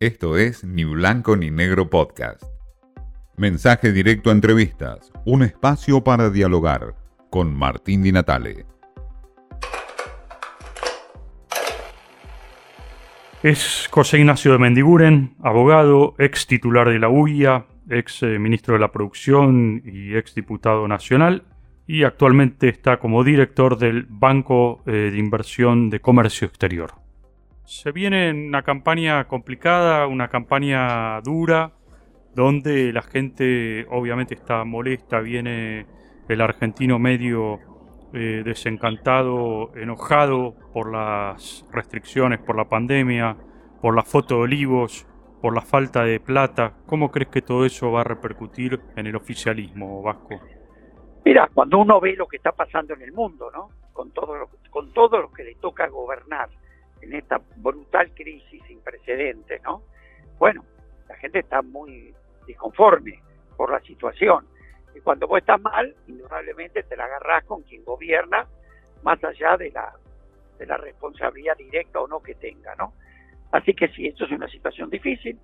Esto es Ni Blanco ni Negro Podcast. Mensaje directo a entrevistas, un espacio para dialogar con Martín Di Natale. Es José Ignacio de Mendiguren, abogado, ex titular de la UIA, ex eh, ministro de la Producción y ex diputado nacional, y actualmente está como director del Banco eh, de Inversión de Comercio Exterior. Se viene una campaña complicada, una campaña dura, donde la gente obviamente está molesta, viene el argentino medio eh, desencantado, enojado por las restricciones, por la pandemia, por la foto de olivos, por la falta de plata. ¿Cómo crees que todo eso va a repercutir en el oficialismo vasco? Mira, cuando uno ve lo que está pasando en el mundo, ¿no? Con todo lo, con todo lo que le toca gobernar, en esta brutal crisis sin precedentes, ¿no? Bueno, la gente está muy disconforme por la situación. Y cuando vos estás mal, indudablemente te la agarrás con quien gobierna, más allá de la, de la responsabilidad directa o no que tenga, ¿no? Así que sí, esto es una situación difícil,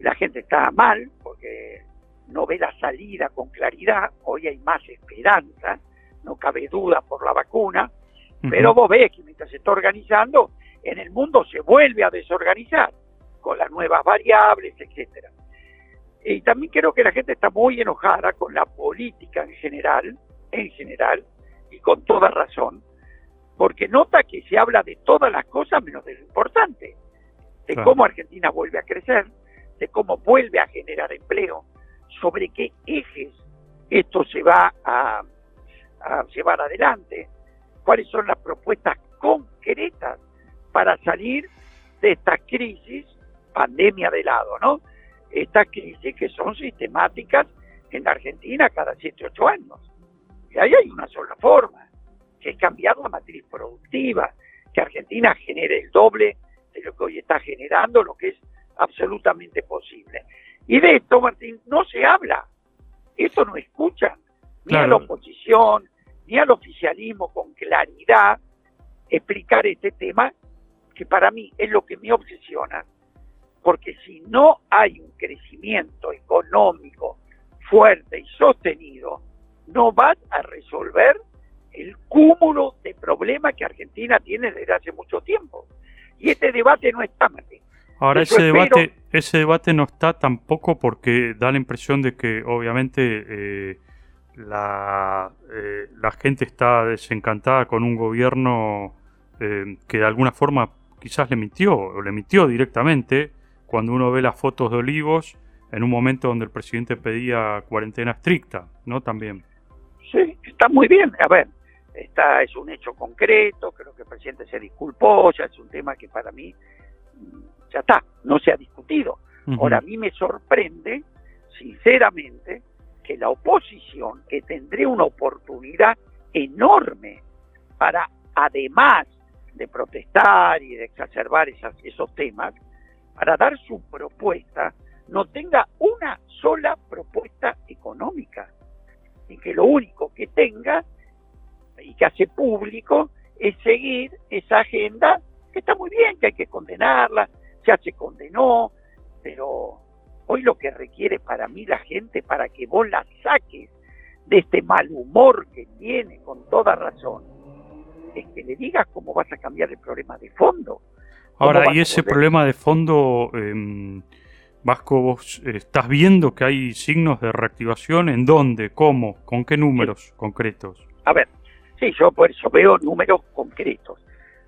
la gente está mal porque no ve la salida con claridad, hoy hay más esperanza, no cabe duda por la vacuna, pero vos ves que mientras se está organizando, en el mundo se vuelve a desorganizar con las nuevas variables, etcétera. Y también creo que la gente está muy enojada con la política en general, en general, y con toda razón, porque nota que se habla de todas las cosas menos de lo importante, de cómo Argentina vuelve a crecer, de cómo vuelve a generar empleo, sobre qué ejes esto se va a, a llevar adelante, cuáles son las propuestas concretas para salir de esta crisis, pandemia de lado, ¿no? Estas crisis que son sistemáticas en la Argentina cada 7, 8 años. Y ahí hay una sola forma, que es cambiar la matriz productiva, que Argentina genere el doble de lo que hoy está generando, lo que es absolutamente posible. Y de esto, Martín, no se habla. Esto no escuchan ni a la oposición, ni al oficialismo con claridad explicar este tema que para mí es lo que me obsesiona, porque si no hay un crecimiento económico fuerte y sostenido, no vas a resolver el cúmulo de problemas que Argentina tiene desde hace mucho tiempo. Y este debate no está, Martín. Ahora ese debate, ese debate no está tampoco porque da la impresión de que obviamente eh, la, eh, la gente está desencantada con un gobierno eh, que de alguna forma quizás le mintió, o le mintió directamente, cuando uno ve las fotos de Olivos en un momento donde el presidente pedía cuarentena estricta, ¿no? También. Sí, está muy bien. A ver, está, es un hecho concreto, creo que el presidente se disculpó, ya es un tema que para mí mm, ya está, no se ha discutido. Ahora, a mí me sorprende, sinceramente, que la oposición, que tendría una oportunidad enorme para, además de protestar y de exacerbar esos temas, para dar su propuesta, no tenga una sola propuesta económica. Y que lo único que tenga y que hace público es seguir esa agenda, que está muy bien, que hay que condenarla, ya se condenó, pero hoy lo que requiere para mí la gente, para que vos la saques de este mal humor que tiene con toda razón, es que le digas cómo vas a cambiar el problema de fondo. Ahora, y ese problema de fondo, eh, Vasco, vos estás viendo que hay signos de reactivación, ¿en dónde? ¿Cómo? ¿Con qué números concretos? A ver, sí, yo por eso veo números concretos.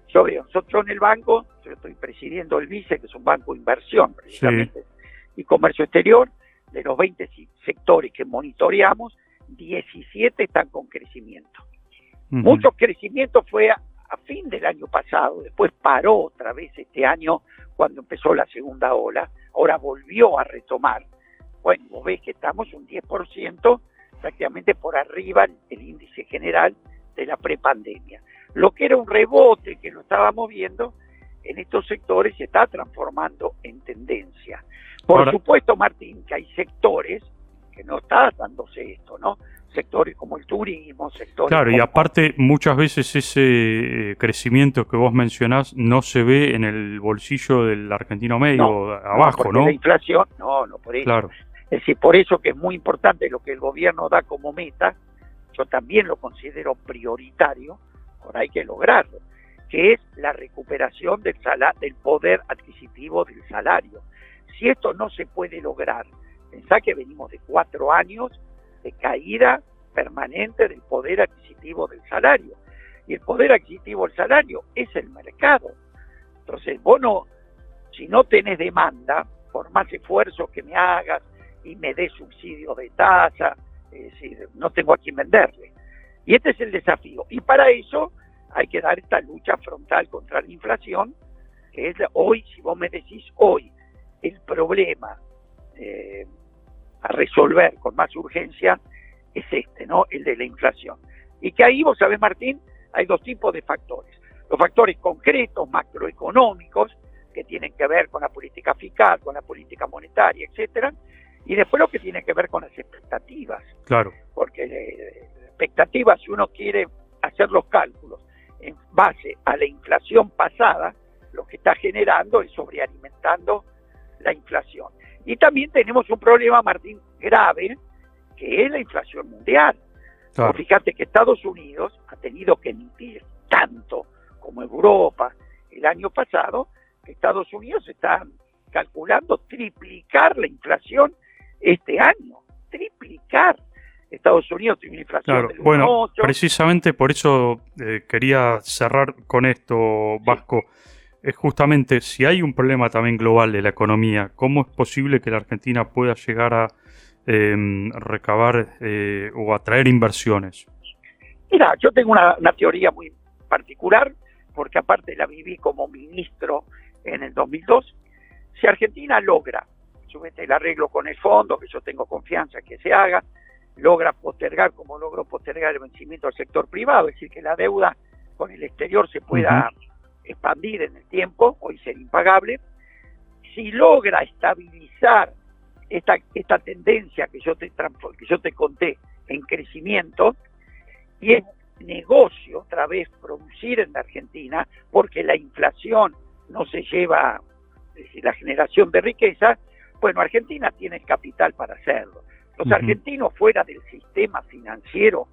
Yo veo, nosotros en el banco, yo estoy presidiendo el VICE, que es un banco de inversión precisamente, y comercio exterior, de los 20 sectores que monitoreamos, 17 están con crecimiento. Mucho crecimiento fue a, fin del año pasado, después paró otra vez este año cuando empezó la segunda ola, ahora volvió a retomar. Bueno, vos ves que estamos un 10% prácticamente por arriba el índice general de la prepandemia. Lo que era un rebote que lo estábamos viendo en estos sectores se está transformando en tendencia. Por supuesto, Martín, que hay sectores que no está dándose esto, ¿no? Sectores como el turismo, sectores... Claro, y aparte muchas veces ese eh, crecimiento que vos mencionás no se ve en el bolsillo del argentino medio, abajo, ¿no? La inflación, no, no, por eso. Claro. Es decir, por eso que es muy importante lo que el gobierno da como meta, yo también lo considero prioritario, ahora hay que lograrlo, que es la recuperación del, del poder adquisitivo del salario. Si esto no se puede lograr, pensá que venimos de cuatro años de caída permanente del poder adquisitivo del salario. Y el poder adquisitivo del salario es el mercado. Entonces, vos no, si no tenés demanda, por más esfuerzos que me hagas y me des subsidio de tasa, no tengo a quién venderle. Y este es el desafío. Y para eso hay que dar esta lucha frontal contra la inflación, que es hoy, si vos me decís hoy, el problema eh, a resolver con más urgencia es este, ¿no? El de la inflación. Y que ahí, vos sabés, Martín, hay dos tipos de factores. Los factores concretos, macroeconómicos, que tienen que ver con la política fiscal, con la política monetaria, etcétera, y después lo que tiene que ver con las expectativas. Claro. Porque eh, expectativas, si uno quiere hacer los cálculos en base a la inflación pasada, lo que está generando es sobrealimentando la inflación. Y también tenemos un problema, Martín, grave, que es la inflación mundial. Fíjate que Estados Unidos ha tenido que emitir tanto como Europa el año pasado, que Estados Unidos está calculando triplicar la inflación este año, triplicar. Estados Unidos tiene una inflación claro. bueno, precisamente por eso eh, quería cerrar con esto, Vasco es justamente si hay un problema también global de la economía, ¿cómo es posible que la Argentina pueda llegar a em, recabar eh, o atraer inversiones? Mira, yo tengo una, teoría muy particular, porque aparte la viví como ministro en el 2002. Si Argentina logra, subete el arreglo con el fondo, que yo tengo confianza que se haga, logra postergar como logró postergar el vencimiento del sector privado, es decir, que la deuda con el exterior se pueda expandir en el tiempo, hoy ser impagable, si logra estabilizar esta, esta tendencia que yo, te, que yo te conté en crecimiento, y es negocio otra vez producir en la Argentina, porque la inflación no se lleva la generación de riqueza, bueno, Argentina tiene el capital para hacerlo. Los argentinos fuera del sistema financiero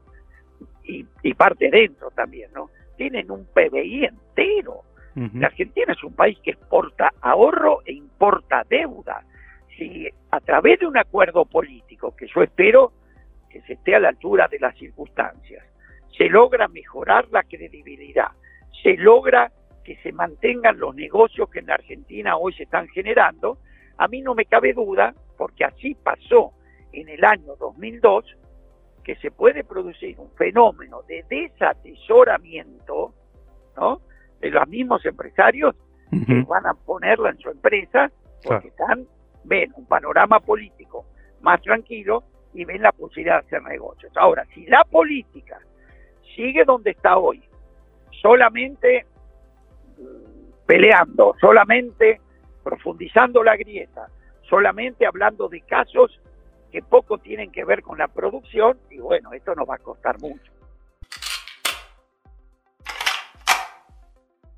y, y parte dentro también, ¿no? Tienen un PBI entero. La Argentina es un país que exporta ahorro e importa deuda. Si a través de un acuerdo político, que yo espero que se esté a la altura de las circunstancias, se logra mejorar la credibilidad, se logra que se mantengan los negocios que en la Argentina hoy se están generando, a mí no me cabe duda, porque así pasó en el año 2002, que se puede producir un fenómeno de desatesoramiento, ¿no? De los mismos empresarios que van a ponerla en su empresa porque están, ven un panorama político más tranquilo y ven la posibilidad de hacer negocios. Ahora, si la política sigue donde está hoy, solamente mm, peleando, solamente profundizando la grieta, solamente hablando de casos que poco tienen que ver con la producción y bueno, esto nos va a costar mucho.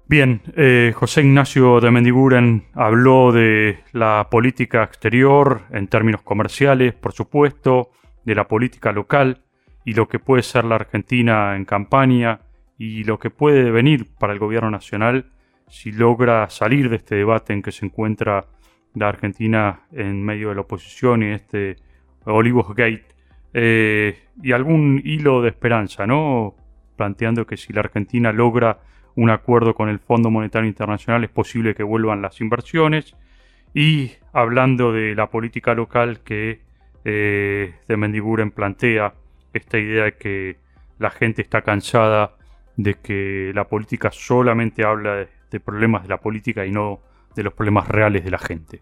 Bien, eh, José Ignacio de Mendiguren habló de la política exterior en términos comerciales, por supuesto, de la política local y lo que puede ser la Argentina en campaña y lo que puede venir para el gobierno nacional si logra salir de este debate en que se encuentra la Argentina en medio de la oposición y este Olivos Gate, eh, y algún hilo de esperanza, ¿no? Planteando que si la Argentina logra un acuerdo con el Fondo Monetario Internacional es posible que vuelvan las inversiones. Y hablando de la política local que eh, de Mendiguren plantea esta idea de que la gente está cansada de que la política solamente habla de problemas de la política y no de los problemas reales de la gente.